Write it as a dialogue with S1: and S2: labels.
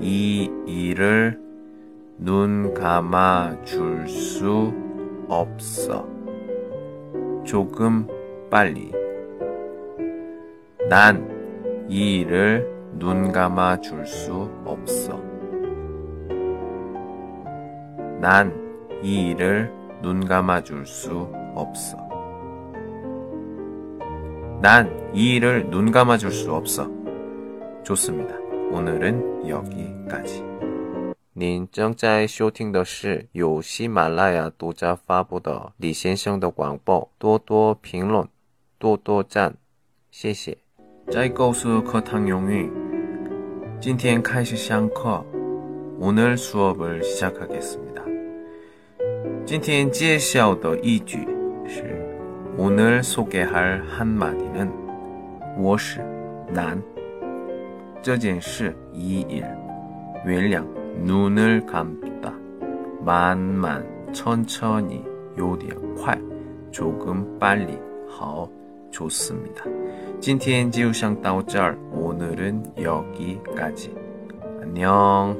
S1: 이 일을 눈 감아 줄 수 없어. 조금 빨리. 난 이 일을 눈 감아 줄 수 없어. 난 이 일을 눈 감아 줄 수 없어. 난 이 일을 눈 감아 줄 수 없어. 좋습니다. 오늘은 여기까지. 您正在收听的是由喜马拉雅独家发布的李先生的广播，多多评论，多多赞，谢谢。在告诉课堂用语，今天开始上课，오늘수업을시작하겠습니다。今天介绍的一句是오늘소개할한마디는我是난 这件事이 일， 原谅눈을감다慢慢천천히有点快조금빨리好좋습니다今天就上到这儿，오늘은여기까지안녕